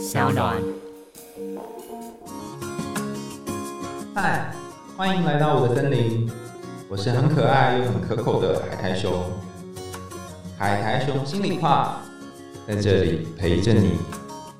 小暖。嗨，欢迎来到我的森林，我是很可爱又很可口的海苔熊。海苔熊心里话，在这里陪着你。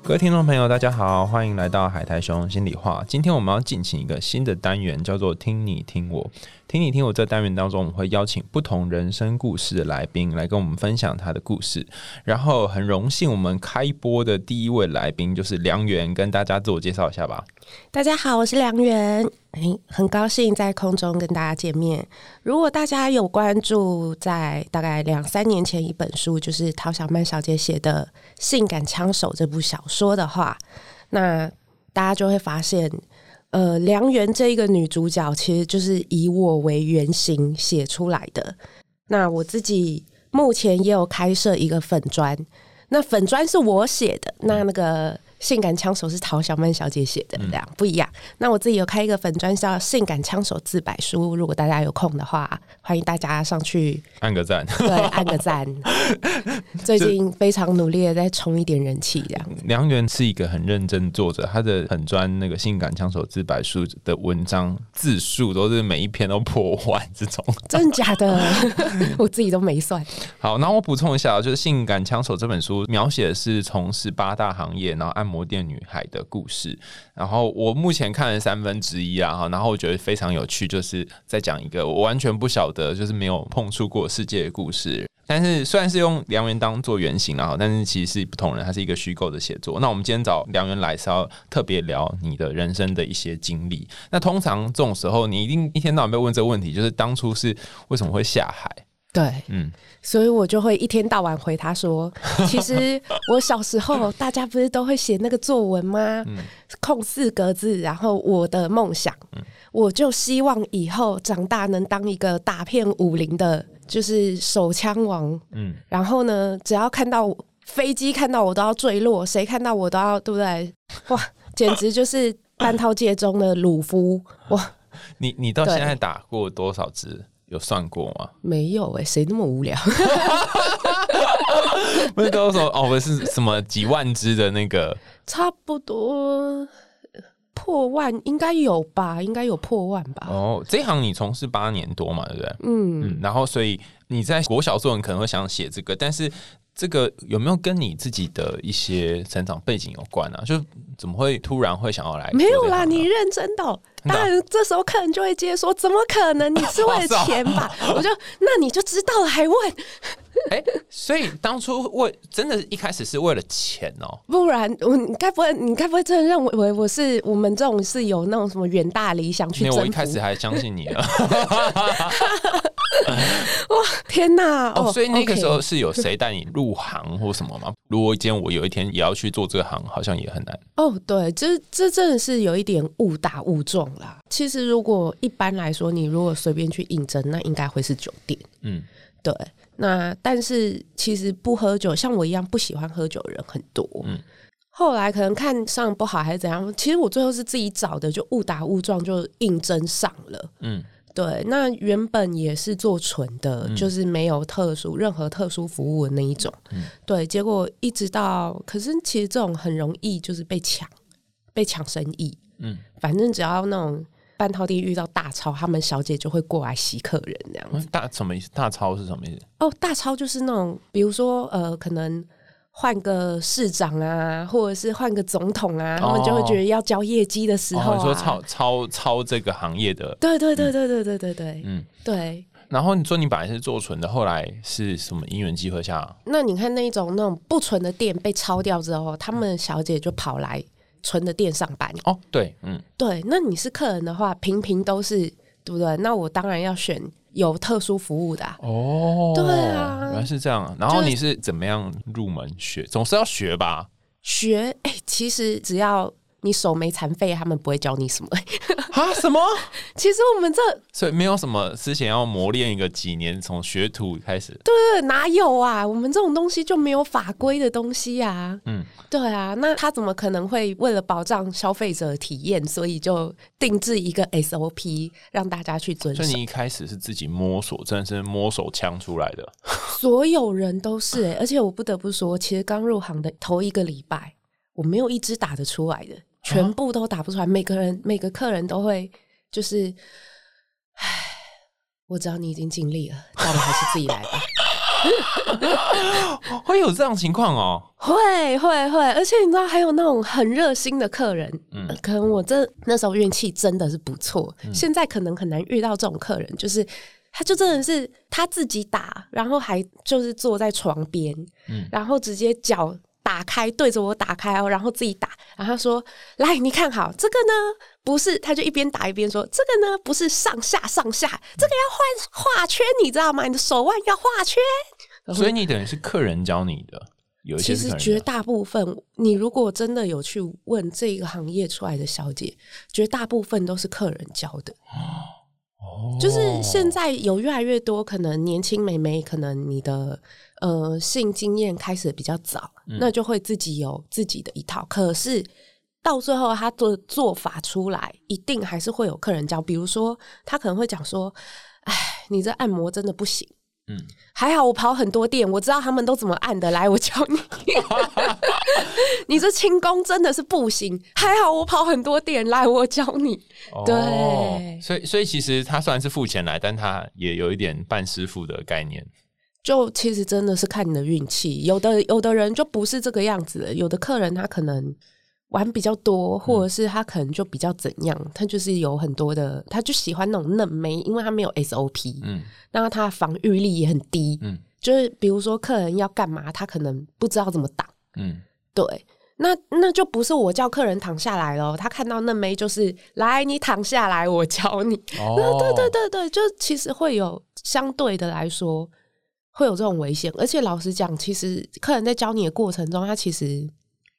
各位听众朋友，大家好，欢迎来到海苔熊心里话。今天我们要进行一个新的单元，叫做“听你听我”。听你听我这单元当中，我们会邀请不同人生故事的来宾来跟我们分享他的故事。然后很荣幸，我们开播的第一位来宾就是梁元，跟大家自我介绍一下吧。大家好，我是梁元，诶，很高兴在空中跟大家见面。如果大家有关注，在大概两三年前一本书，就是陶小曼小姐写的《性感枪手》这部小说的话，那大家就会发现。呃，梁媛这一个女主角，其实就是以我为原型写出来的。那我自己目前也有开设一个粉砖，那粉砖是我写的，那那个。性感枪手是陶小曼小姐写的，这样不一样。那我自己有开一个粉砖叫《性感枪手自白书》，如果大家有空的话，欢迎大家上去按个赞，对，按个赞。最近非常努力的在冲一点人气，这样。梁元是一个很认真作者，他的很专那个《性感枪手自白书》的文章字数都是每一篇都破万这种，真的假的？我自己都没算。好，那我补充一下，就是《性感枪手》这本书描写的是从事八大行业，然后按摩店女孩的故事，然后我目前看了三分之一啊，然后我觉得非常有趣，就是在讲一个我完全不晓得，就是没有碰触过世界的故事。但是虽然是用梁元当做原型啊，但是其实是不同人，它是一个虚构的写作。那我们今天找梁元来是要特别聊你的人生的一些经历。那通常这种时候，你一定一天到晚被问这个问题，就是当初是为什么会下海？对，嗯，所以我就会一天到晚回他说，其实我小时候大家不是都会写那个作文吗？空四格字，然后我的梦想，我就希望以后长大能当一个打遍武林的，就是手枪王。嗯，然后呢，只要看到飞机看到我都要坠落，谁看到我都要，对不对？哇，简直就是半套界中的鲁夫哇！你你到现在打过多少支？有算过吗？没有哎，谁那么无聊？不是都说哦，不是什么几万只的那个，差不多破万应该有吧？应该有破万吧？哦，这行你从事八年多嘛，对不对？嗯，然后所以你在国小作文可能会想写这个，但是。这个有没有跟你自己的一些成长背景有关啊？就怎么会突然会想要来？没有啦，你认真的。当然，这时候客人就会接说：“怎么可能？你是为了钱吧？” 我就那你就知道了，还问？哎，所以当初为真的一开始是为了钱哦？不然我你该不会你该不会真的认为我是我们这种是有那种什么远大理想去？我一开始还相信你了。哇天哪！哦，所以那个时候是有谁带你入行或什么吗？如果今天我有一天也要去做这个行，好像也很难。哦，对，这这真的是有一点误打误撞啦。其实如果一般来说，你如果随便去应征，那应该会是酒店。嗯，对。那但是其实不喝酒，像我一样不喜欢喝酒的人很多。嗯，后来可能看上不好还是怎样，其实我最后是自己找的，就误打误撞就应征上了。嗯。对，那原本也是做纯的，就是没有特殊任何特殊服务的那一种。对，结果一直到，可是其实这种很容易就是被抢，被抢生意。嗯，反正只要那种半套店遇到大超，他们小姐就会过来洗客人这样子。大什么意思？大超是什么意思？哦，大超就是那种，比如说呃，可能。换个市长啊，或者是换个总统啊，他们就会觉得要交业绩的时候，你说超超超这个行业的，对对对对对对对对，嗯，对。然后你说你本来是做纯的，后来是什么因缘机会下？那你看那一种那种不纯的店被抄掉之后，他们小姐就跑来纯的店上班。哦，对，嗯，对。那你是客人的话，平平都是对不对？那我当然要选。有特殊服务的哦，对啊，原来是这样。然后你是怎么样入门学？总是要学吧？学哎，其实只要。你手没残废，他们不会教你什么啊？什么？其实我们这所以没有什么之前要磨练一个几年，从学徒开始。对对，哪有啊？我们这种东西就没有法规的东西呀。嗯，对啊，那他怎么可能会为了保障消费者体验，所以就定制一个 SOP 让大家去遵守？所以你一开始是自己摸索，真的是摸手枪出来的。所有人都是哎，而且我不得不说，其实刚入行的头一个礼拜。我没有一支打得出来的，全部都打不出来。每个人每个客人都会就是，唉，我知道你已经尽力了，但你还是自己来吧。会有这样情况哦，会会会，而且你知道还有那种很热心的客人，嗯，可能我这那时候运气真的是不错，现在可能很难遇到这种客人，就是他就真的是他自己打，然后还就是坐在床边，嗯，然后直接脚打开对着我打开哦，然后自己打，然后说来你看好这个呢，不是，他就一边打一边说这个呢不是上下上下，这个要画画圈，你知道吗？你的手腕要画圈。所以你等于是客人教你的，有一些其实绝大部分，你如果真的有去问这个行业出来的小姐，绝大部分都是客人教的。哦，就是现在有越来越多可能年轻美眉，可能你的呃性经验开始比较早，那就会自己有自己的一套。可是到最后，他做做法出来，一定还是会有客人教。比如说，他可能会讲说：“哎，你这按摩真的不行。”嗯，还好我跑很多店，我知道他们都怎么按的。来，我教你。你这轻功真的是不行。还好我跑很多店，来，我教你。对，所以所以其实他虽然是付钱来，但他也有一点半师傅的概念。就其实真的是看你的运气，有的有的人就不是这个样子，有的客人他可能。玩比较多，或者是他可能就比较怎样，他就是有很多的，他就喜欢那种嫩妹，因为他没有 SOP，嗯，那他防御力也很低，嗯，就是比如说客人要干嘛，他可能不知道怎么挡，嗯，对，那那就不是我叫客人躺下来了，他看到嫩妹就是来你躺下来，我教你，哦，对对对对，就其实会有相对的来说会有这种危险，而且老实讲，其实客人在教你的过程中，他其实。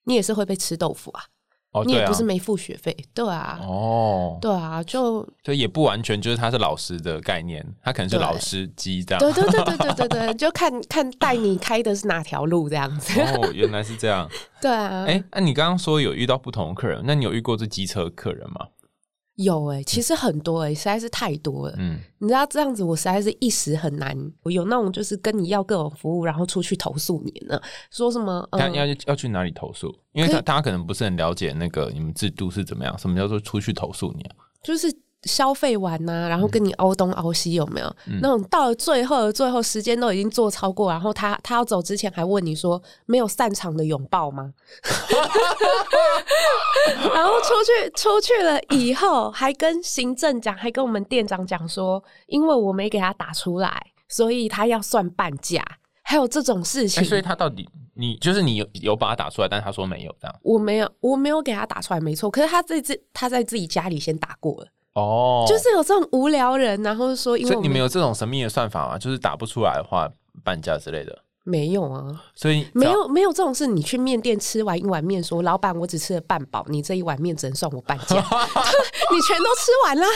你也是会被吃豆腐啊！哦，你也不是没付学费，对啊，哦，对啊，就就也不完全就是他是老师的概念，他可能是老师机这样，对对对对对对对，就看看带你开的是哪条路这样子。哦，原来是这样，对啊。哎，那你刚刚说有遇到不同的客人，那你有遇过这机车客人吗？有哎，其实很多哎，实在是太多了。嗯，你知道这样子，我实在是一时很难。我有那种就是跟你要各种服务，然后出去投诉你呢，说什么？要要要去哪里投诉？因为他大家可能不是很了解那个你们制度是怎么样。什么叫做出去投诉你啊？就是。消费完呐，然后跟你凹东凹西有没有？那种到了最后的最后，时间都已经做超过，然后他他要走之前还问你说没有散场的拥抱吗？然后出去出去了以后，还跟行政讲，还跟我们店长讲说，因为我没给他打出来，所以他要算半价。还有这种事情，所以他到底你就是你有有把他打出来，但是他说没有这样。我没有，我没有给他打出来，没错。可是他这次他在自己家里先打过了。哦，就是有这种无聊人，然后说，因为你们有这种神秘的算法吗？就是打不出来的话，半价之类的。没有啊，所以没有没有这种事。你去面店吃完一碗面，说老板我只吃了半饱，你这一碗面只能算我半价，你全都吃完了。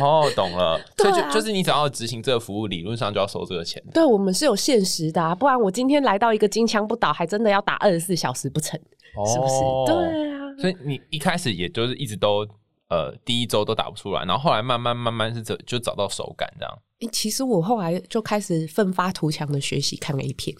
哦，懂了。所以就就是你只要执行这个服务，理论上就要收这个钱。对，我们是有限时的，啊不然我今天来到一个金枪不倒，还真的要打二十四小时不成，是不是？对啊。所以你一开始也就是一直都。呃，第一周都打不出来，然后后来慢慢慢慢是这就找到手感这样。哎，其实我后来就开始奋发图强的学习看 A 片。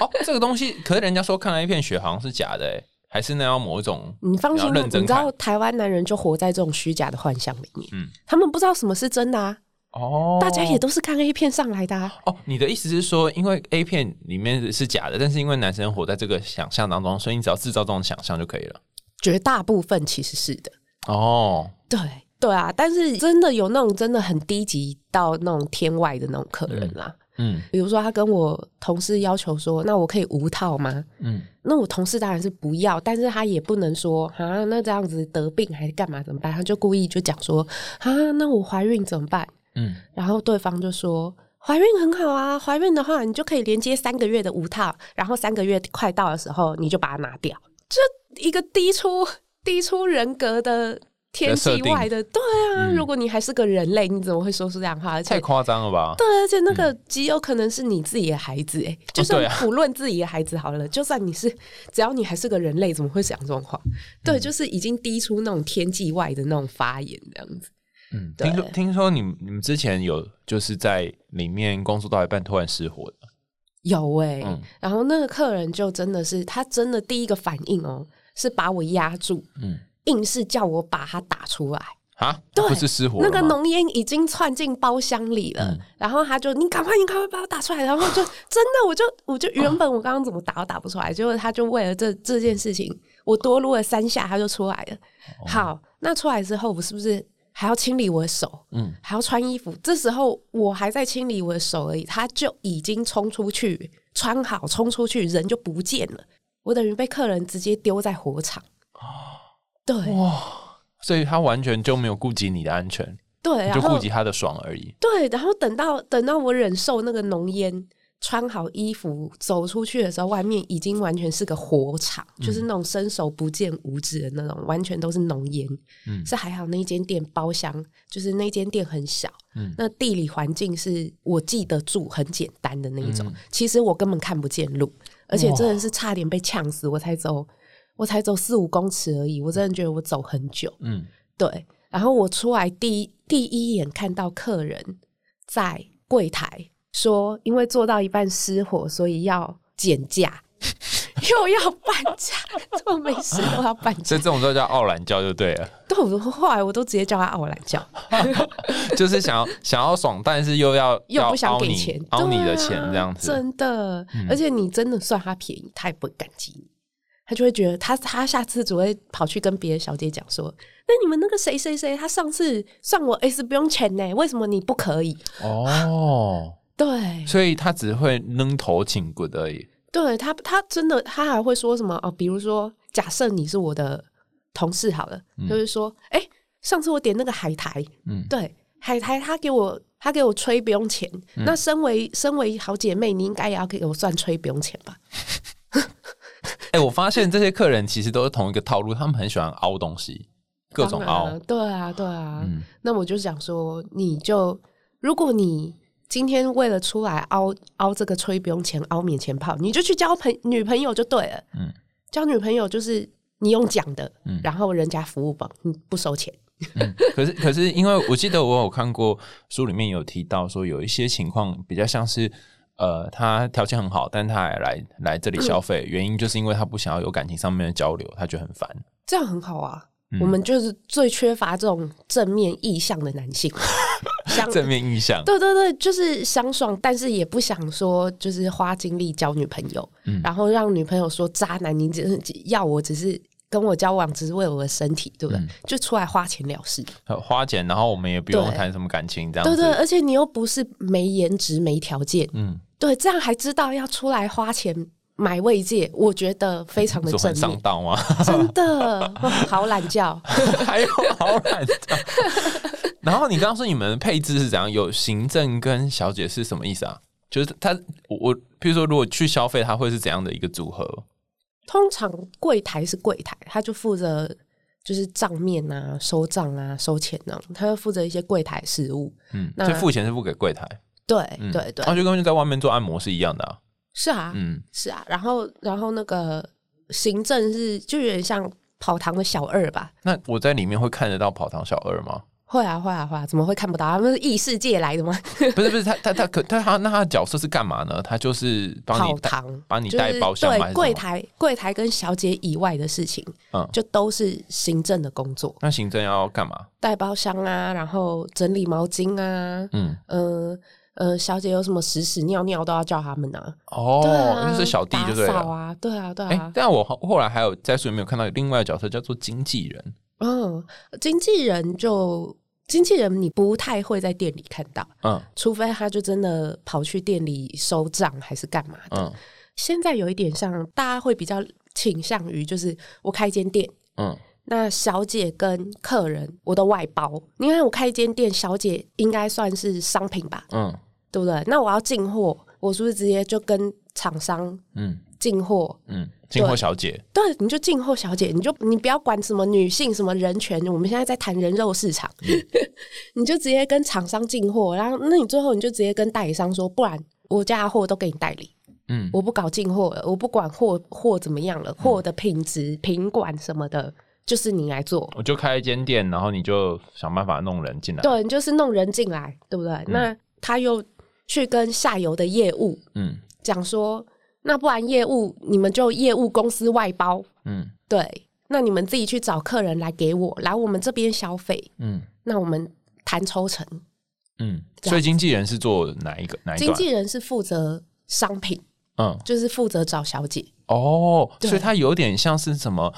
哦，这个东西，可是人家说看 A 片学好像是假的，哎，还是那样某一种。你放心，你知道台湾男人就活在这种虚假的幻想里面，嗯，他们不知道什么是真的啊。哦，大家也都是看 A 片上来的。啊哦，你的意思是说，因为 A 片里面是假的，但是因为男生活在这个想象当中，所以你只要制造这种想象就可以了。绝大部分其实是的。哦，对对啊，但是真的有那种真的很低级到那种天外的那种客人啦。嗯，比如说他跟我同事要求说，那我可以无套吗？嗯，那我同事当然是不要，但是他也不能说啊，那这样子得病还是干嘛怎么办？他就故意就讲说啊，那我怀孕怎么办？嗯，然后对方就说怀孕很好啊，怀孕的话你就可以连接三个月的无套，然后三个月快到的时候你就把它拿掉，这一个低出。低出人格的天际外的，对啊，如果你还是个人类，你怎么会说出这样话？太夸张了吧？对，而且那个极有可能是你自己的孩子，哎，就算不论自己的孩子好了，就算你是，只要你还是个人类，怎么会讲这种话？对，就是已经低出那种天际外的那种发言这样子。嗯，听说听说你你们之前有就是在里面工作到一半突然失火的。有哎，然后那个客人就真的是他真的第一个反应哦，是把我压住，嗯，硬是叫我把它打出来啊，对，不是失火，那个浓烟已经窜进包厢里了，然后他就你赶快你赶快把我打出来，然后就 真的我就我就原本我刚刚怎么打都打不出来，结果他就为了这这件事情，我多撸了三下他就出来了。好，那出来之后我是不是？还要清理我的手，嗯，还要穿衣服。这时候我还在清理我的手而已，他就已经冲出去，穿好冲出去，人就不见了。我等于被客人直接丢在火场。对哇，所以他完全就没有顾及你的安全，对，就顾及他的爽而已。对，然后等到等到我忍受那个浓烟。穿好衣服走出去的时候，外面已经完全是个火场，就是那种伸手不见五指的那种，完全都是浓烟。嗯，是还好那间店包厢，就是那间店很小，嗯，那地理环境是我记得住，很简单的那一种。其实我根本看不见路，而且真的是差点被呛死，我才走，我才走四五公尺而已，我真的觉得我走很久。嗯，对。然后我出来第一第一眼看到客人在柜台。说，因为做到一半失火，所以要减价，又要搬家，这么没事都要搬家，所以这种都叫傲懒教就对了。对，我后来我都直接叫他傲懒教，就是想要想要爽，但是又要又不想给钱，凹你的钱这样子，真的。而且你真的算他便宜，他也不会感激你，他就会觉得他他下次只会跑去跟别的小姐讲说，那你们那个谁谁谁，他上次算我 S 不用钱呢，为什么你不可以？哦。对，所以他只会扔头请滚而已。对他，他真的，他还会说什么哦？比如说，假设你是我的同事好了，就是说，哎，上次我点那个海苔，嗯，对，海苔他给我他给我吹不用钱。那身为身为好姐妹，你应该也要给我算吹不用钱吧？哎，我发现这些客人其实都是同一个套路，他们很喜欢凹东西，各种凹。对啊，对啊。那我就想说，你就如果你。今天为了出来凹凹这个吹不用钱凹免钱炮，你就去交朋女朋友就对了。嗯，交女朋友就是你用讲的，嗯，然后人家服务吧，你不收钱。可是可是，因为我记得我有看过书里面有提到说，有一些情况比较像是，呃，他条件很好，但他还来来这里消费，原因就是因为他不想要有感情上面的交流，他觉得很烦。这样很好啊。我们就是最缺乏这种正面意向的男性，正面印象，对对对，就是想爽，但是也不想说就是花精力交女朋友，然后让女朋友说渣男，你只要我只是跟我交往，只是为了我的身体，对不对？就出来花钱了事，花钱，然后我们也不用谈什么感情，这样对对，而且你又不是没颜值、没条件，嗯，对，这样还知道要出来花钱。买慰藉，我觉得非常的 正上当吗？真的 好懒觉，还有好懒觉。然后你刚刚说你们配置是怎样？有行政跟小姐是什么意思啊？就是他，我譬如说，如果去消费，他会是怎样的一个组合？通常柜台是柜台，他就负责就是账面啊、收账啊、收钱呢，他就负责一些柜台事务。嗯，那付钱是付给柜台？对对对，他就跟在外面做按摩是一样的啊。是啊，嗯，是啊，然后，然后那个行政是就有点像跑堂的小二吧？那我在里面会看得到跑堂小二吗？会啊，会啊，会啊，怎么会看不到？他们是异世界来的吗？不是，不是，他他他可他他那他的角色是干嘛呢？他就是跑堂，帮你带包厢，对，柜台柜台跟小姐以外的事情，嗯，就都是行政的工作。那行政要干嘛？带包厢啊，然后整理毛巾啊，嗯嗯。呃，小姐有什么屎屎尿尿都要叫他们呢？哦，那是小弟就对了啊，对啊，对啊。但我后来还有在书里面有看到另外的角色叫做经纪人。嗯，经纪人就经纪人你不太会在店里看到，嗯，除非他就真的跑去店里收账还是干嘛的。现在有一点像，大家会比较倾向于就是我开一间店，嗯，那小姐跟客人我都外包，因为我开一间店，小姐应该算是商品吧，嗯。对不对？那我要进货，我是不是直接就跟厂商嗯进货嗯进货小姐？对，你就进货小姐，你就你不要管什么女性什么人权，我们现在在谈人肉市场，你就直接跟厂商进货，然后那你最后你就直接跟代理商说，不然我家的货都给你代理，嗯，我不搞进货了，我不管货货怎么样了，货的品质品管什么的，就是你来做，我就开一间店，然后你就想办法弄人进来，对，你就是弄人进来，对不对？那他又。去跟下游的业务，嗯，讲说，那不然业务你们就业务公司外包，嗯，对，那你们自己去找客人来给我，来我们这边消费，嗯，那我们谈抽成，嗯，所以经纪人是做哪一个？哪一经纪人是负责商品，嗯，就是负责找小姐。哦，所以他有点像是什么？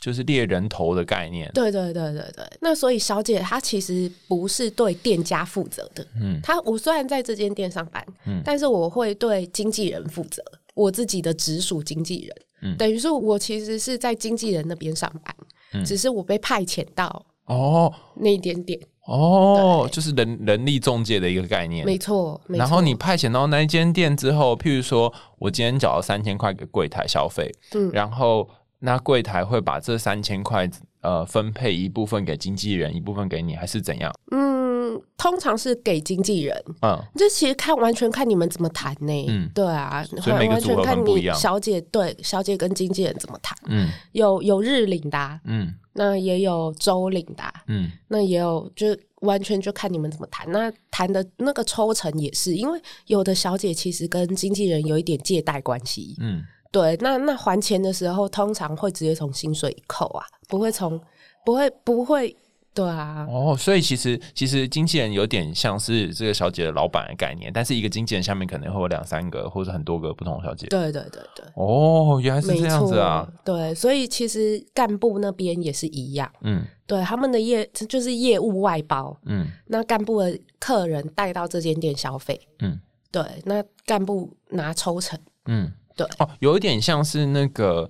就是猎人头的概念，对对对对对。那所以小姐她其实不是对店家负责的，嗯，她我虽然在这间店上班，嗯，但是我会对经纪人负责，我自己的直属经纪人，嗯，等于说我其实是在经纪人那边上班，嗯，只是我被派遣到哦。那一点点，哦，就是人人力中介的一个概念，没错。然后你派遣到那一间店之后，譬如说我今天缴了三千块给柜台消费，嗯，然后。那柜台会把这三千块呃分配一部分给经纪人，一部分给你，还是怎样？嗯，通常是给经纪人。嗯，这其实看完全看你们怎么谈呢？嗯，对啊，所以每个不一样。小姐对小姐跟经纪人怎么谈？嗯，有有日领的，嗯，那也有周领的，嗯，那也有就完全就看你们怎么谈。那谈的那个抽成也是，因为有的小姐其实跟经纪人有一点借贷关系。嗯。对，那那还钱的时候，通常会直接从薪水扣啊，不会从，不会不会，对啊。哦，所以其实其实经纪人有点像是这个小姐的老板的概念，但是一个经纪人下面可能会有两三个或者很多个不同的小姐。对对对对。哦，原来是这样子啊。对，所以其实干部那边也是一样。嗯。对，他们的业就是业务外包。嗯。那干部的客人带到这间店消费。嗯。对，那干部拿抽成。嗯。对哦，有一点像是那个，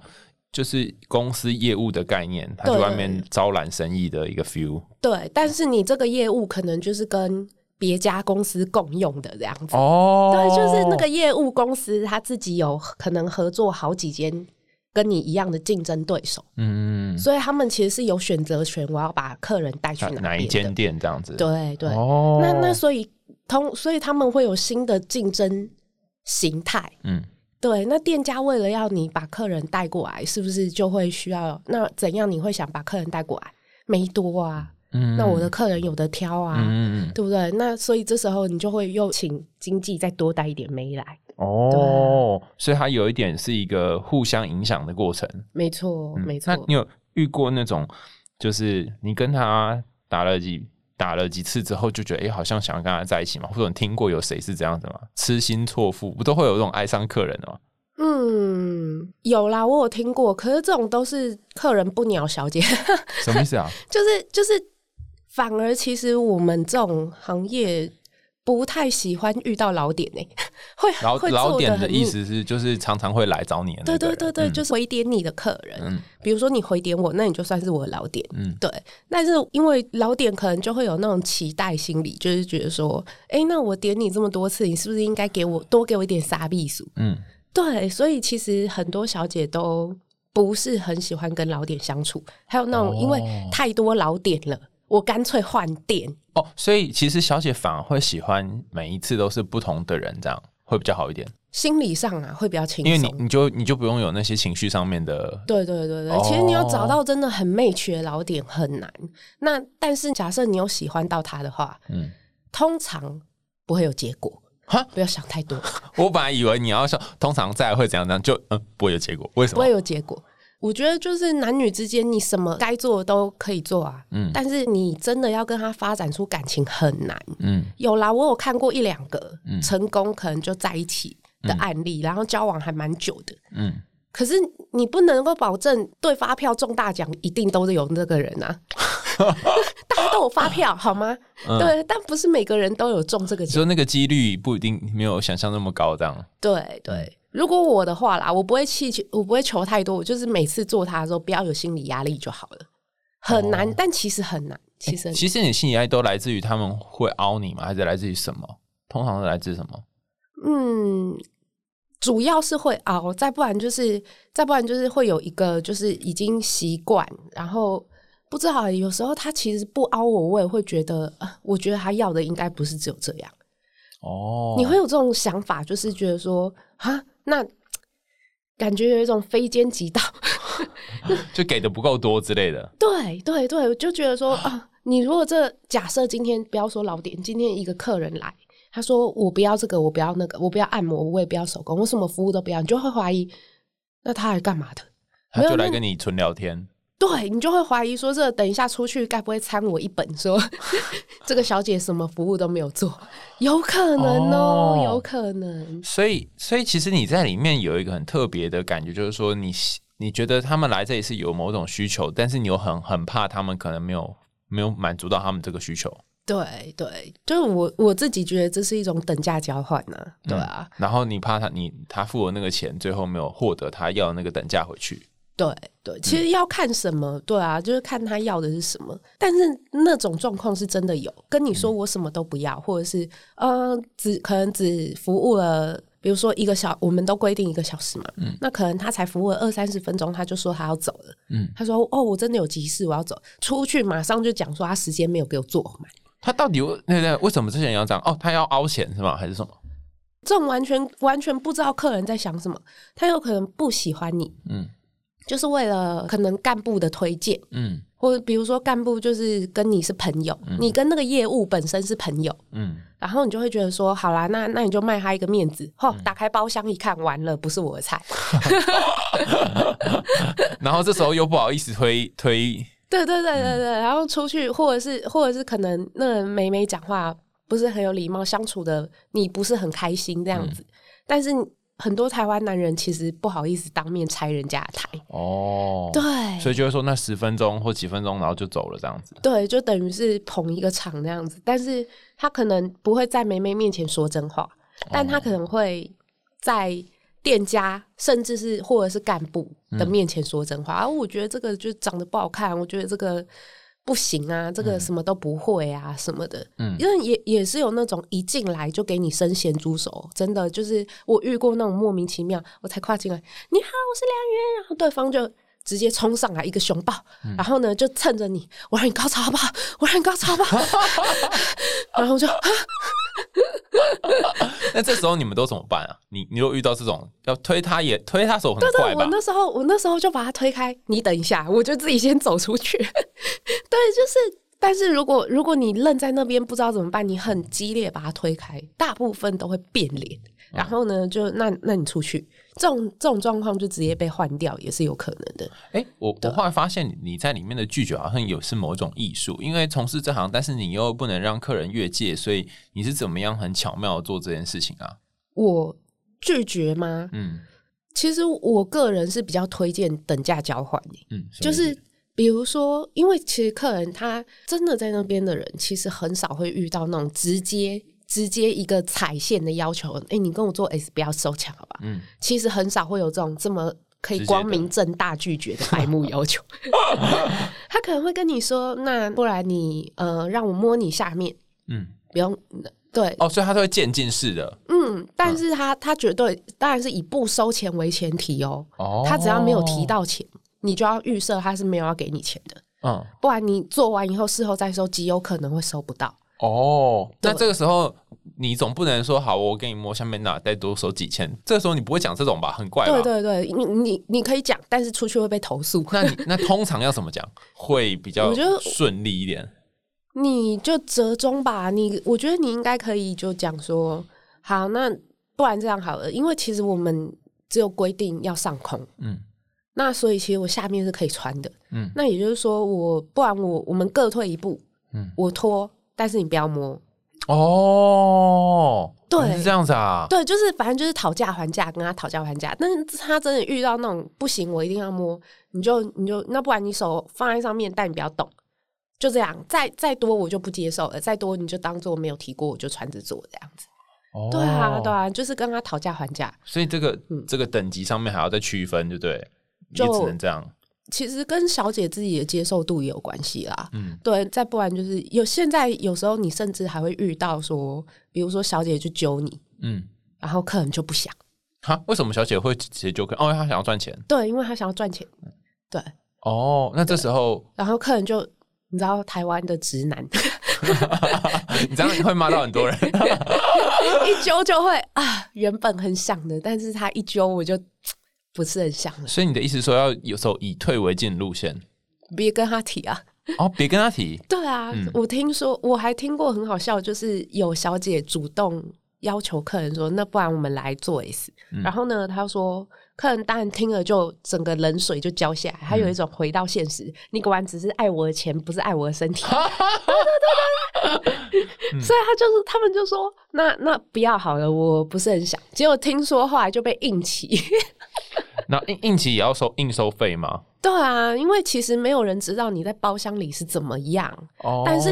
就是公司业务的概念，他在外面招揽生意的一个 feel。对，但是你这个业务可能就是跟别家公司共用的这样子。哦，对，就是那个业务公司他自己有可能合作好几间跟你一样的竞争对手。嗯，所以他们其实是有选择权，我要把客人带去哪一间店这样子。对对，哦，那那所以通，所以他们会有新的竞争形态。嗯。对，那店家为了要你把客人带过来，是不是就会需要？那怎样你会想把客人带过来？没多啊，嗯，那我的客人有的挑啊，嗯对不对？那所以这时候你就会又请经济再多带一点煤来。哦，所以它有一点是一个互相影响的过程。没错，没错。那你有遇过那种，就是你跟他打了几？打了几次之后就觉得哎，好像想要跟他在一起嘛？或者你听过有谁是这样子吗？痴心错付不都会有这种爱上客人的吗？嗯，有啦，我有听过。可是这种都是客人不鸟小姐，什么意思啊？就 是就是，反而其实我们这种行业。不太喜欢遇到老点 呢，会老老点的意思是就是常常会来找你，对对对对，就是回点你的客人，嗯，比如说你回点我，那你就算是我的老点，嗯，对。但是因为老点可能就会有那种期待心理，就是觉得说，哎，那我点你这么多次，你是不是应该给我多给我一点沙币数？嗯，对。所以其实很多小姐都不是很喜欢跟老点相处，还有那种因为太多老点了。我干脆换店哦，所以其实小姐反而会喜欢每一次都是不同的人，这样会比较好一点。心理上啊，会比较轻松，因为你你就你就不用有那些情绪上面的。对对对对，其实你要找到真的很媚趣的老点很难。那但是假设你有喜欢到他的话，嗯，通常不会有结果。哈，不要想太多。我本来以为你要说通常再会怎样怎样，就嗯不会有结果。为什么不会有结果？我觉得就是男女之间，你什么该做的都可以做啊。嗯，但是你真的要跟他发展出感情很难。嗯，有啦，我有看过一两个成功，可能就在一起的案例，然后交往还蛮久的。嗯，可是你不能够保证对发票中大奖一定都是有那个人啊。大家都有发票好吗？对，但不是每个人都有中这个奖，所以那个几率不一定没有想象那么高。这样对对。如果我的话啦，我不会气求，我不会求太多，我就是每次做他的时候不要有心理压力就好了。很难，但其实很难。其实，其实你心理压力都来自于他们会凹你吗？还是来自于什么？通常是来自什么？嗯，主要是会凹，再不然就是，再不然就是会有一个就是已经习惯，然后不知道有时候他其实不凹我，我也会觉得，我觉得他要的应该不是只有这样。哦，你会有这种想法，就是觉得说，哈。那感觉有一种非奸即盗，就给的不够多之类的。对对对，我就觉得说啊，你如果这假设今天不要说老点，今天一个客人来，他说我不要这个，我不要那个，我不要按摩，我也不要手工，我什么服务都不要，你就会怀疑，那他来干嘛的？他就来跟你纯聊天。对你就会怀疑说，这等一下出去该不会参我一本？说 这个小姐什么服务都没有做，有可能哦，有可能。所以，所以其实你在里面有一个很特别的感觉，就是说你你觉得他们来这里是有某种需求，但是你又很很怕他们可能没有没有满足到他们这个需求。对对，就是我我自己觉得这是一种等价交换呢，对啊。然后你怕他你他付了那个钱，最后没有获得他要那个等价回去。对对，其实要看什么，对啊，就是看他要的是什么。但是那种状况是真的有，跟你说我什么都不要，或者是呃，只可能只服务了，比如说一个小，我们都规定一个小时嘛，嗯，那可能他才服务了二三十分钟，他就说他要走了，嗯，他说哦，我真的有急事，我要走，出去马上就讲说他时间没有给我做满。他到底那那为什么之前要这样？哦，他要凹钱是吗？还是什么？这种完全完全不知道客人在想什么，他有可能不喜欢你，嗯。就是为了可能干部的推荐，嗯，或者比如说干部就是跟你是朋友，你跟那个业务本身是朋友，嗯，然后你就会觉得说，好啦，那那你就卖他一个面子，嚯，打开包厢一看，完了，不是我的菜，然后这时候又不好意思推推，对对对对对，然后出去或者是或者是可能那美美讲话不是很有礼貌，相处的你不是很开心这样子，但是。很多台湾男人其实不好意思当面拆人家的台哦，对，所以就会说那十分钟或几分钟，然后就走了这样子。对，就等于是捧一个场那样子，但是他可能不会在梅梅面前说真话，但他可能会在店家甚至是或者是干部的面前说真话。而我觉得这个就长得不好看，我觉得这个。不行啊，这个什么都不会啊，什么的。嗯，因为也也是有那种一进来就给你生咸猪手，真的就是我遇过那种莫名其妙，我才跨进来，你好，我是梁云，然后对方就直接冲上来一个熊抱，然后呢就蹭着你，我让你高潮好不好？我让你高潮好不好？然后就。那这时候你们都怎么办啊？你你又遇到这种要推他也推他手很快吧？我那时候我那时候就把他推开，你等一下，我就自己先走出去。对，就是，但是如果如果你愣在那边不知道怎么办，你很激烈把它推开，大部分都会变脸。然后呢，就那那你出去，这种这种状况就直接被换掉也是有可能的。哎，我我后来发现你在里面的拒绝好像有是某种艺术，因为从事这行，但是你又不能让客人越界，所以你是怎么样很巧妙的做这件事情啊？我拒绝吗？嗯，其实我个人是比较推荐等价交换的嗯，就是比如说，因为其实客人他真的在那边的人，其实很少会遇到那种直接。直接一个踩线的要求，哎，你跟我做 S 不要收钱，好吧？嗯，其实很少会有这种这么可以光明正大拒绝的白目要求。他可能会跟你说，那不然你呃让我摸你下面，嗯，不用对哦，所以他都会渐进式的，嗯，但是他他绝对当然是以不收钱为前提哦，哦，他只要没有提到钱，你就要预设他是没有要给你钱的，嗯，不然你做完以后事后再收，极有可能会收不到。哦，那这个时候你总不能说好，我给你摸下面那再多收几千，这个时候你不会讲这种吧？很怪。对对对，你你你可以讲，但是出去会被投诉。那你那通常要怎么讲会比较顺利一点？你就折中吧。你我觉得你应该可以就讲说，好，那不然这样好了，因为其实我们只有规定要上空，嗯，那所以其实我下面是可以穿的，嗯，那也就是说我不然我我们各退一步，嗯，我脱。但是你不要摸哦，对，是这样子啊，对，就是反正就是讨价还价，跟他讨价还价。但是他真的遇到那种不行，我一定要摸，你就你就那不然你手放在上面，但你不要动，就这样。再再多我就不接受了，再多你就当做没有提过，我就穿着做这样子。哦，对啊，对啊，就是跟他讨价还价。所以这个这个等级上面还要再区分，对不对？就只能这样。其实跟小姐自己的接受度也有关系啦。嗯，对，再不然就是有现在有时候你甚至还会遇到说，比如说小姐去揪你，嗯，然后客人就不想。哈？为什么小姐会直接揪客？哦，她想要赚钱。对，因为她想要赚钱。对。哦，那这时候，然后客人就你知道台湾的直男 你这样会骂到很多人。一揪就会啊，原本很想的，但是他一揪我就。不是很像，所以你的意思说要有时候以退为进路线，别跟他提啊。哦，别跟他提。对啊，我听说我还听过很好笑，就是有小姐主动要求客人说：“那不然我们来做 S。”然后呢，他说。客人当然听了就整个冷水就浇下来，还有一种回到现实，你果然只是爱我的钱，不是爱我的身体。对对对所以他就是他们就说，那那不要好了，我不是很想。结果听说后来就被硬起。那硬硬起也要收应收费吗？对啊，因为其实没有人知道你在包厢里是怎么样，但是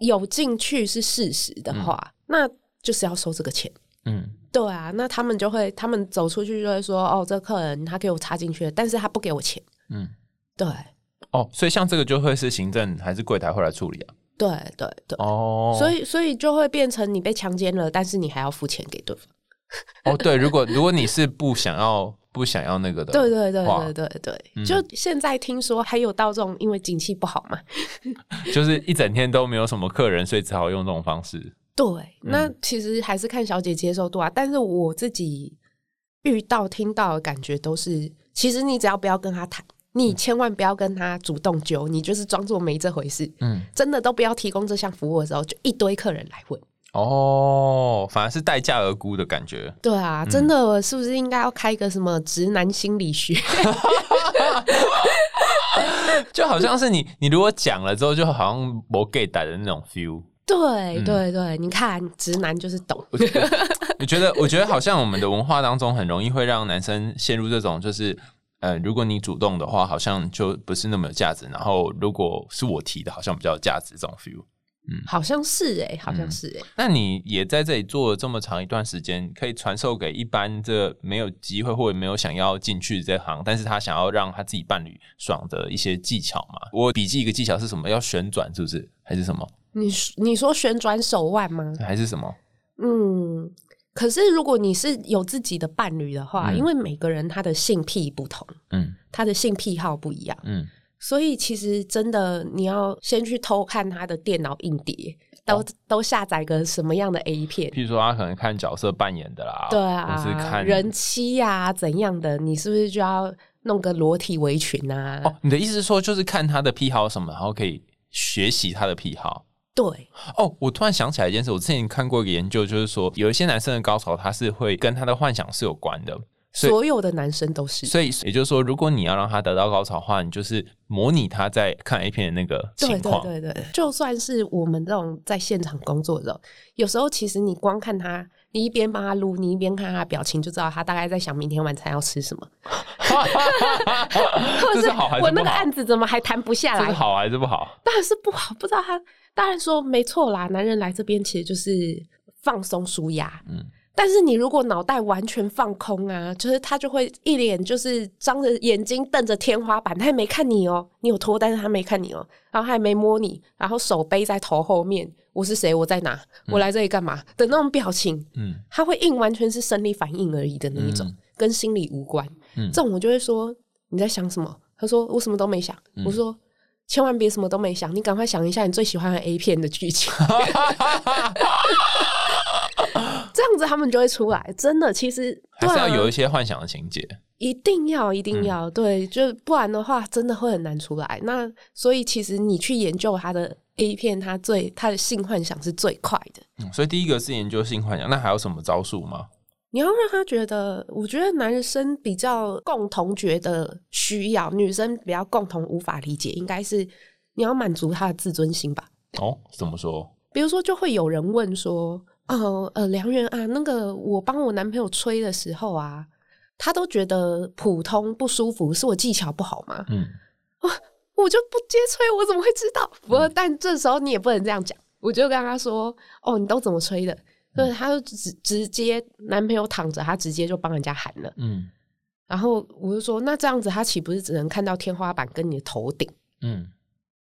有进去是事实的话，那就是要收这个钱。嗯。对啊，那他们就会，他们走出去就会说，哦，这客人他给我插进去了，但是他不给我钱。嗯，对。哦，所以像这个就会是行政还是柜台会来处理啊？对对对。哦。所以所以就会变成你被强奸了，但是你还要付钱给对方。哦，对，如果如果你是不想要不想要那个的，对对对对对对，就现在听说还有到这种，因为景气不好嘛，就是一整天都没有什么客人，所以只好用这种方式。对，那其实还是看小姐接受度啊。但是我自己遇到、听到的感觉都是，其实你只要不要跟他谈，你千万不要跟他主动揪，你就是装作没这回事。嗯，真的都不要提供这项服务的时候，就一堆客人来问。哦，反而是待价而沽的感觉。对啊，真的我是不是应该要开一个什么直男心理学？就好像是你，你如果讲了之后，就好像我 gay 的那种 feel。对对对，你看直男就是懂。我觉得？我觉得好像我们的文化当中很容易会让男生陷入这种，就是呃，如果你主动的话，好像就不是那么有价值；然后如果是我提的，好像比较有价值。这种 feel，嗯，好像是哎，好像是哎。那你也在这里做了这么长一段时间，可以传授给一般这没有机会或者没有想要进去这行，但是他想要让他自己伴侣爽的一些技巧吗？我笔记一个技巧是什么？要旋转是不是？还是什么？你你说旋转手腕吗？还是什么？嗯，可是如果你是有自己的伴侣的话，因为每个人他的性癖不同，嗯，他的性癖好不一样，嗯，所以其实真的你要先去偷看他的电脑硬碟，都都下载个什么样的 A 片？譬如说他可能看角色扮演的啦，对啊，是看人妻呀怎样的？你是不是就要弄个裸体围裙啊？哦，你的意思是说就是看他的癖好什么，然后可以学习他的癖好？对哦，我突然想起来一件事，我之前看过一个研究，就是说有一些男生的高潮，他是会跟他的幻想是有关的。所有的男生都是，所以也就是说，如果你要让他得到高潮的话，你就是模拟他在看 A 片的那个情况。对对对，就算是我们这种在现场工作的，有时候其实你光看他，你一边帮他撸，你一边看他表情，就知道他大概在想明天晚餐要吃什么。这是好还是不好？我那个案子怎么还谈不下来？是好还是不好？当然是不好，不知道他。当然说没错啦，男人来这边其实就是放松舒压。嗯。但是你如果脑袋完全放空啊，就是他就会一脸就是张着眼睛瞪着天花板，他也没看你哦，你有脱，但是他没看你哦，然后他也没摸你，然后手背在头后面，我是谁？我在哪？我来这里干嘛？的那种表情，嗯，他会硬完全是生理反应而已的那一种，跟心理无关。嗯，这种我就会说你在想什么？他说我什么都没想。我说千万别什么都没想，你赶快想一下你最喜欢的 A 片的剧情。这样子他们就会出来，真的，其实还是要有一些幻想的情节，一定要，一定要，对，就不然的话，真的会很难出来。那所以其实你去研究他的 A 片，他最他的性幻想是最快的。嗯，所以第一个是研究性幻想，那还有什么招数吗？你要让他觉得，我觉得男生比较共同觉得需要，女生比较共同无法理解，应该是你要满足他的自尊心吧？哦，怎么说？比如说，就会有人问说。哦，呃，良缘啊，那个我帮我男朋友吹的时候啊，他都觉得普通不舒服，是我技巧不好吗？嗯，我我就不接吹，我怎么会知道？不过，但这时候你也不能这样讲，我就跟他说：“哦，你都怎么吹的？”对，他就直直接男朋友躺着，他直接就帮人家喊了。嗯，然后我就说：“那这样子，他岂不是只能看到天花板跟你的头顶？”嗯，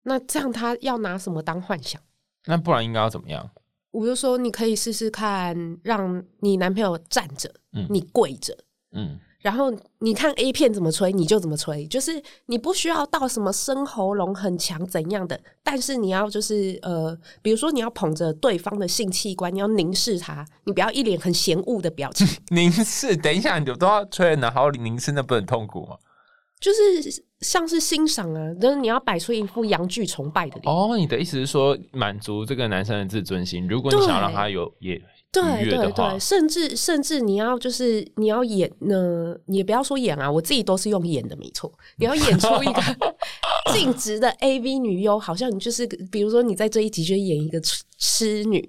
那这样他要拿什么当幻想？那不然应该要怎么样？我就说，你可以试试看，让你男朋友站着，你跪着，嗯，然后你看 A 片怎么吹，你就怎么吹，就是你不需要到什么生喉咙很强怎样的，但是你要就是呃，比如说你要捧着对方的性器官，你要凝视他，你不要一脸很嫌恶的表情。凝视，等一下，你都要吹，然后凝视，那不很痛苦吗？就是像是欣赏啊，就是你要摆出一副阳具崇拜的脸。哦，你的意思是说满足这个男生的自尊心？如果你想让他有也对对对，甚至甚至你要就是你要演呢，也不要说演啊，我自己都是用演的，没错。你要演出一个 尽职的 AV 女优，好像你就是比如说你在这一集就演一个痴女。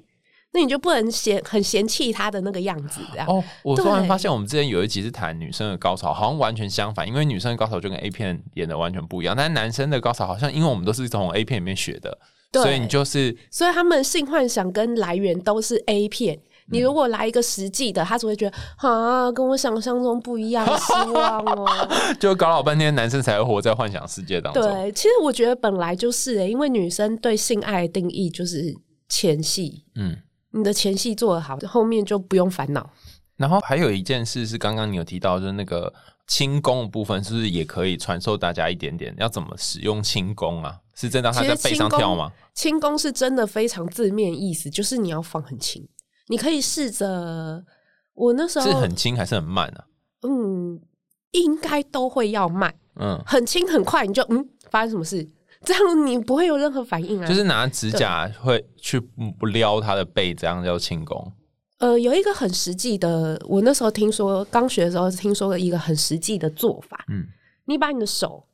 那你就不能嫌很嫌弃他的那个样子，这样哦。我突然发现，我们之前有一集是谈女生的高潮，好像完全相反，因为女生的高潮就跟 A 片演的完全不一样。但是男生的高潮好像，因为我们都是从 A 片里面学的，所以你就是，所以他们性幻想跟来源都是 A 片。你如果来一个实际的，他只会觉得啊，跟我想象中不一样，失望哦。就搞老半天，男生才会活在幻想世界当中。对，其实我觉得本来就是诶，因为女生对性爱的定义就是前戏，嗯。你的前戏做得好，后面就不用烦恼。然后还有一件事是，刚刚你有提到，就是那个轻功部分，是不是也可以传授大家一点点？要怎么使用轻功啊？是真的他在背上跳吗？轻功是真的非常字面意思，就是你要放很轻。你可以试着，我那时候是很轻还是很慢啊？嗯，应该都会要慢。嗯，很轻很快，你就嗯，发生什么事？这样你不会有任何反应啊？就是拿指甲会去撩他的背，这样叫轻功。呃，有一个很实际的，我那时候听说刚学的时候听说了一个很实际的做法。嗯，你把你的手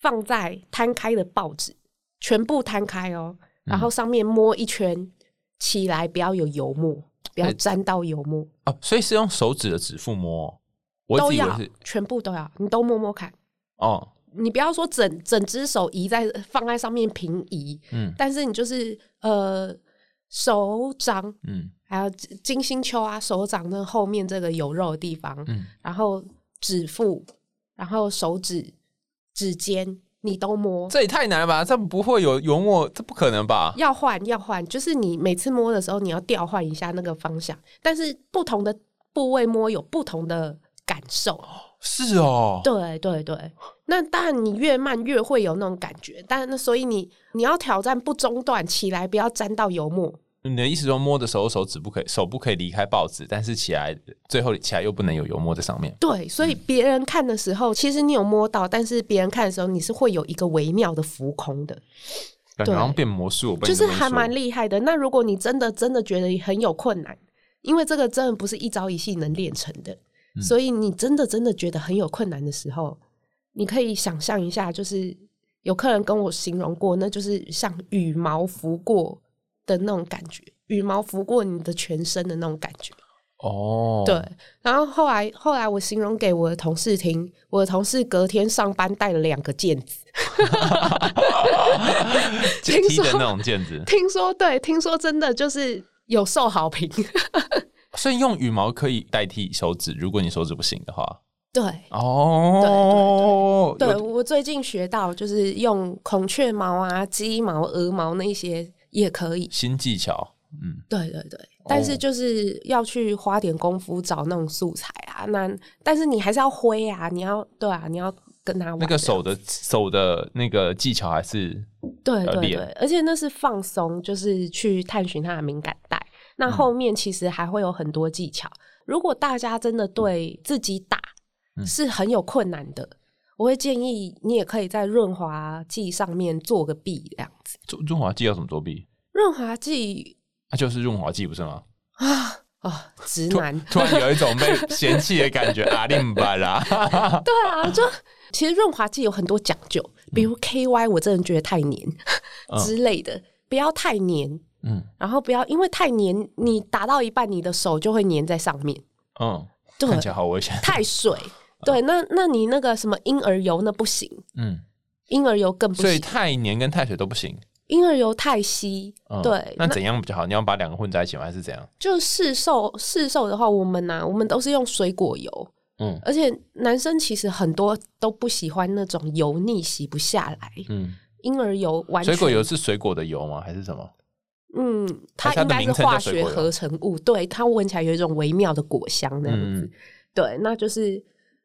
放在摊开的报纸，全部摊开哦，然后上面摸一圈起来，不要有油墨，不要沾到油墨哦。所以是用手指的指腹摸，我都要全部都要，你都摸摸看哦。你不要说整整只手移在放在上面平移，嗯，但是你就是呃手掌，嗯，还有金星丘啊，手掌那后面这个有肉的地方，嗯，然后指腹，然后手指、指尖，你都摸，这也太难了吧？这不会有油墨，这不可能吧？要换要换，就是你每次摸的时候，你要调换一下那个方向，但是不同的部位摸有不同的感受。是哦，对对对，那当然你越慢越会有那种感觉，但那所以你你要挑战不中断起来，不要沾到油墨。你的意思说摸的时候手指不可以，手不可以离开报纸，但是起来最后起来又不能有油墨在上面。对，所以别人看的时候，其实你有摸到，但是别人看的时候，你是会有一个微妙的浮空的，对，好像变魔术，就是还蛮厉害的。那如果你真的真的觉得很有困难，因为这个真的不是一朝一夕能练成的。所以你真的真的觉得很有困难的时候，你可以想象一下，就是有客人跟我形容过，那就是像羽毛拂过的那种感觉，羽毛拂过你的全身的那种感觉。哦，对。然后后来后来我形容给我的同事听，我的同事隔天上班带了两个毽子，听说那种毽子，听说对，听说真的就是有受好评。所以用羽毛可以代替手指，如果你手指不行的话。对，哦，对对对，对我最近学到就是用孔雀毛啊、鸡毛、鹅毛那些也可以。新技巧，嗯，对对对，但是就是要去花点功夫找那种素材啊。那但是你还是要挥啊，你要对啊，你要跟他那个手的手的那个技巧还是对对对，而且那是放松，就是去探寻他的敏感带。那后面其实还会有很多技巧。如果大家真的对自己打是很有困难的，我会建议你也可以在润滑剂上面做个弊，这样子。润润滑剂要怎么作弊？润滑剂那就是润滑剂不是吗？啊啊！直男突然有一种被嫌弃的感觉，阿 令巴啦。对啊，就其实润滑剂有很多讲究，比如 KY，我真的觉得太黏 之类的，不要太黏。嗯，然后不要因为太黏，你打到一半，你的手就会黏在上面。嗯，看起来好危险。太水，对，那那你那个什么婴儿油那不行。嗯，婴儿油更不行。所以太黏跟太水都不行。婴儿油太稀，对。那怎样比较好？你要把两个混在一起吗？还是怎样？就市售市售的话，我们呢，我们都是用水果油。嗯，而且男生其实很多都不喜欢那种油腻洗不下来。嗯，婴儿油完水果油是水果的油吗？还是什么？嗯，它应该是化学合成物，对它闻起来有一种微妙的果香那样子。对，那就是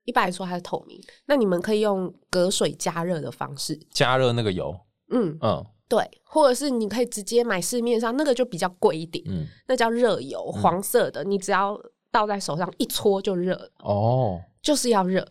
一般来说它是透明。那你们可以用隔水加热的方式加热那个油。嗯嗯，对，或者是你可以直接买市面上那个就比较贵一点，嗯，那叫热油，黄色的，你只要倒在手上一搓就热。哦，就是要热。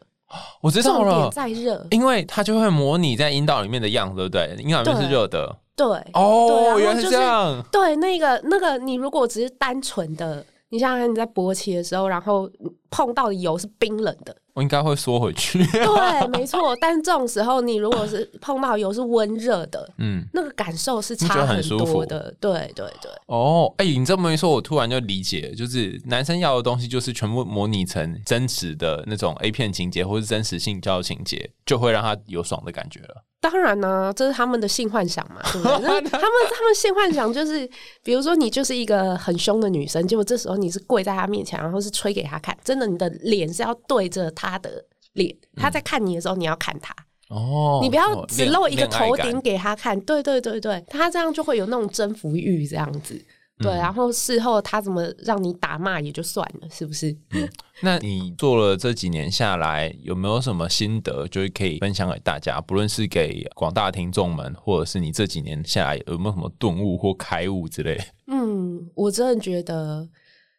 我知道了，再热，因为它就会模拟在阴道里面的样子，对不对？阴道里面是热的，对，哦，原来是这样。对，那个那个，你如果只是单纯的，你想想你在勃起的时候，然后碰到的油是冰冷的。我应该会缩回去。对，没错。但是这种时候，你如果是碰到油是温热的，嗯，那个感受是差很多的。对对对。哦，哎，你这么一说，我突然就理解，就是男生要的东西就是全部模拟成真实的那种 A 片情节，或是真实性交情节，就会让他有爽的感觉了。当然呢，这是他们的性幻想嘛，对不对？他们他们性幻想就是，比如说你就是一个很凶的女生，结果这时候你是跪在他面前，然后是吹给他看，真的，你的脸是要对着他的脸，他在看你的时候，你要看他哦，你不要只露一个头顶给他看，对对对对，他这样就会有那种征服欲这样子。对，然后事后他怎么让你打骂也就算了，是不是？嗯那你做了这几年下来，有没有什么心得，就是可以分享给大家？不论是给广大听众们，或者是你这几年下来有没有什么顿悟或开悟之类？嗯，我真的觉得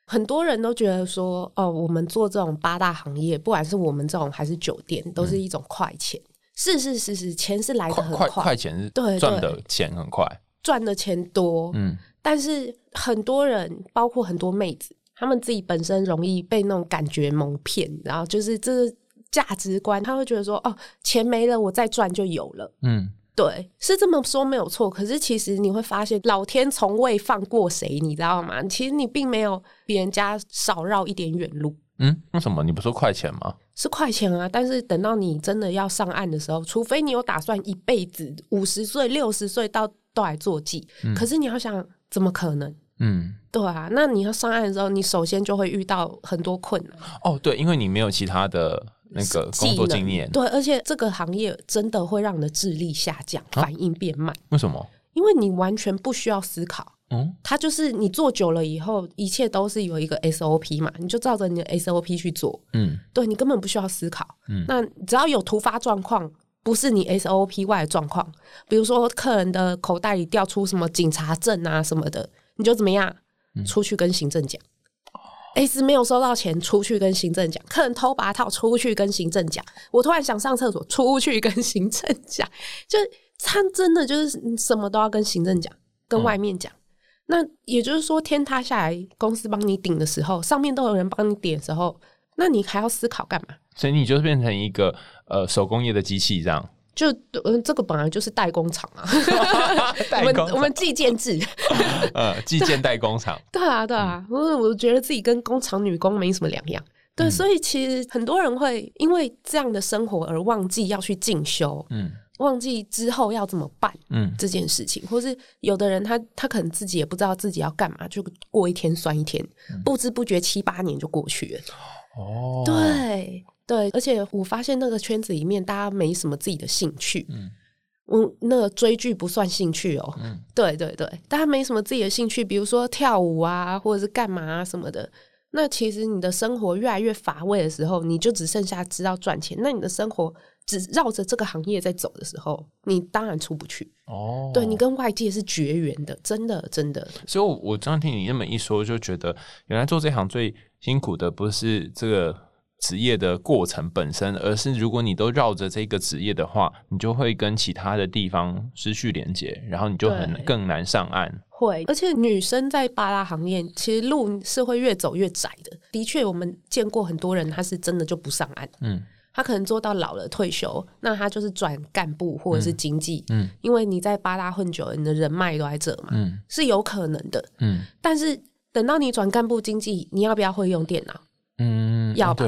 很多人都觉得说，哦，我们做这种八大行业，不管是我们这种还是酒店，都是一种快钱。是是是是，钱是来的很快，快钱是对赚的钱很快，赚的钱多，嗯。但是很多人，包括很多妹子，她们自己本身容易被那种感觉蒙骗，然后就是这价值观，他会觉得说，哦，钱没了，我再赚就有了。嗯，对，是这么说没有错。可是其实你会发现，老天从未放过谁，你知道吗？其实你并没有比人家少绕一点远路。嗯，为什么？你不说快钱吗？是快钱啊！但是等到你真的要上岸的时候，除非你有打算一辈子五十岁、六十岁到都来做妓，可是你要想。怎么可能？嗯，对啊，那你要上岸的时候，你首先就会遇到很多困难。哦，对，因为你没有其他的那个工作经验。对，而且这个行业真的会让你的智力下降，反应变慢。为什么？因为你完全不需要思考。嗯，它就是你做久了以后，一切都是有一个 SOP 嘛，你就照着你的 SOP 去做。嗯，对你根本不需要思考。嗯，那只要有突发状况。不是你 SOP 外的状况，比如说客人的口袋里掉出什么警察证啊什么的，你就怎么样出去跟行政讲？S 没有收到钱，出去跟行政讲。客人偷拔套，出去跟行政讲。我突然想上厕所，出去跟行政讲。就他真的就是什么都要跟行政讲，跟外面讲。那也就是说，天塌下来，公司帮你顶的时候，上面都有人帮你顶的时候，那你还要思考干嘛？所以你就是变成一个呃手工业的机器这样，就嗯这个本来就是代工厂啊，我们我们计件制，呃计件代工厂，对啊 对啊，我我觉得自己跟工厂女工没什么两样，对，所以其实很多人会因为这样的生活而忘记要去进修，嗯，忘记之后要怎么办，嗯，这件事情，或是有的人他他可能自己也不知道自己要干嘛，就过一天算一天，不知不觉七八年就过去了，哦，对。对，而且我发现那个圈子里面，大家没什么自己的兴趣。嗯，我那个追剧不算兴趣哦。嗯，对对对，大家没什么自己的兴趣，比如说跳舞啊，或者是干嘛啊什么的。那其实你的生活越来越乏味的时候，你就只剩下知道赚钱。那你的生活只绕着这个行业在走的时候，你当然出不去。哦，对你跟外界是绝缘的，真的真的。所以，我我刚听你那么一说，就觉得原来做这行最辛苦的不是这个。职业的过程本身，而是如果你都绕着这个职业的话，你就会跟其他的地方失去连接，然后你就很更难上岸。会，而且女生在巴拉行业，其实路是会越走越窄的。的确，我们见过很多人，他是真的就不上岸。嗯，他可能做到老了退休，那他就是转干部或者是经济。嗯，因为你在八大混久了，你的人脉都在这嘛。嗯，是有可能的。嗯，但是等到你转干部经济，你要不要会用电脑？嗯，要吧？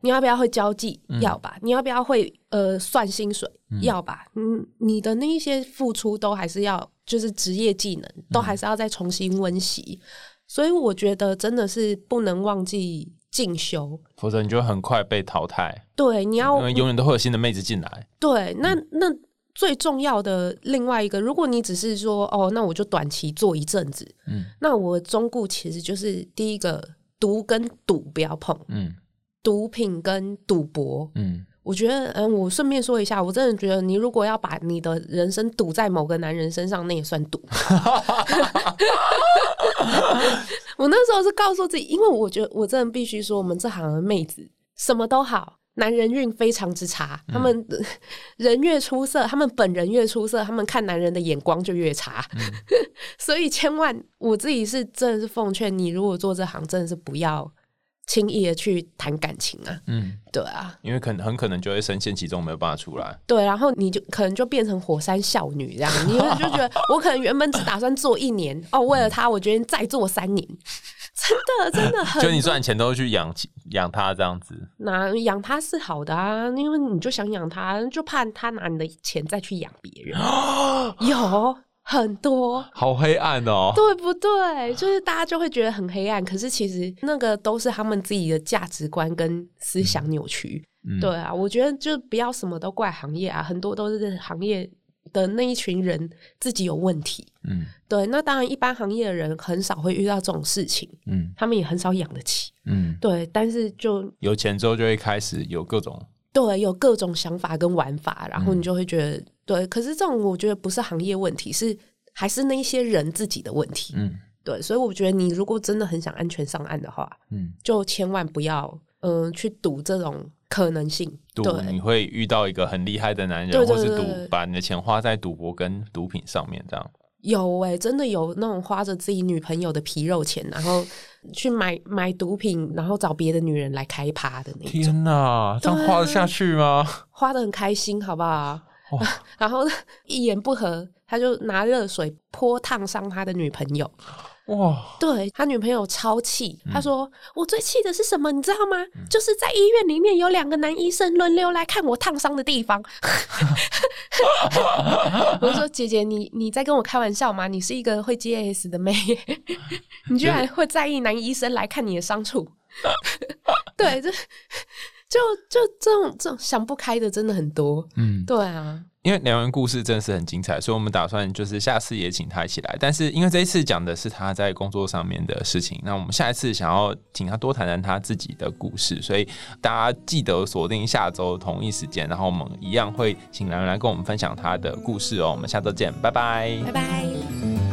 你要不要会交际？要吧？你要不要会呃算薪水？要吧？嗯，你的那一些付出都还是要，就是职业技能都还是要再重新温习。所以我觉得真的是不能忘记进修，否则你就很快被淘汰。对，你要永远都会有新的妹子进来。对，那那最重要的另外一个，如果你只是说哦，那我就短期做一阵子，嗯，那我中顾其实就是第一个。毒跟赌不要碰，嗯，毒品跟赌博，嗯，我觉得，嗯，我顺便说一下，我真的觉得，你如果要把你的人生赌在某个男人身上，那也算赌。我那时候是告诉自己，因为我觉得我真的必须说，我们这行的妹子什么都好，男人运非常之差，他们 人越出色，他们本人越出色，他们看男人的眼光就越差。所以千万，我自己是真的是奉劝你，如果做这行，真的是不要轻易的去谈感情啊。嗯，对啊，因为可能很可能就会深陷其中，没有办法出来。对，然后你就可能就变成火山少女这样，你就觉得我可能原本只打算做一年，哦，为了他，我决定再做三年。真的，真的 很。就你赚钱都去养养他这样子，那养他是好的啊，因为你就想养他，就怕他拿你的钱再去养别人。有很多，好黑暗哦，对不对？就是大家就会觉得很黑暗，可是其实那个都是他们自己的价值观跟思想扭曲。对啊，我觉得就不要什么都怪行业啊，很多都是行业。的那一群人自己有问题，嗯，对，那当然一般行业的人很少会遇到这种事情，嗯，他们也很少养得起，嗯，对，但是就有钱之后就会开始有各种，对，有各种想法跟玩法，然后你就会觉得，对，可是这种我觉得不是行业问题，是还是那一些人自己的问题，嗯，对，所以我觉得你如果真的很想安全上岸的话，嗯，就千万不要，嗯，去赌这种。可能性，赌你会遇到一个很厉害的男人，或是赌把你的钱花在赌博跟毒品上面，这样有哎，真的有那种花着自己女朋友的皮肉钱，然后去买买毒品，然后找别的女人来开趴的那种。天哪，这样花得下去吗？花的很开心，好不好？然后一言不合，他就拿热水泼烫伤他的女朋友。哇！对他女朋友超气，他说：“我最气的是什么？你知道吗？就是在医院里面有两个男医生轮流来看我烫伤的地方。”我说：“姐姐，你你在跟我开玩笑吗？你是一个会接 S 的妹，你居然会在意男医生来看你的伤处？对，就就就这种这种想不开的真的很多。嗯，对啊。”因为两人故事真是很精彩，所以我们打算就是下次也请他一起来。但是因为这一次讲的是他在工作上面的事情，那我们下一次想要请他多谈谈他自己的故事，所以大家记得锁定下周同一时间，然后我们一样会请两人来跟我们分享他的故事哦。我们下周见，拜拜，拜拜。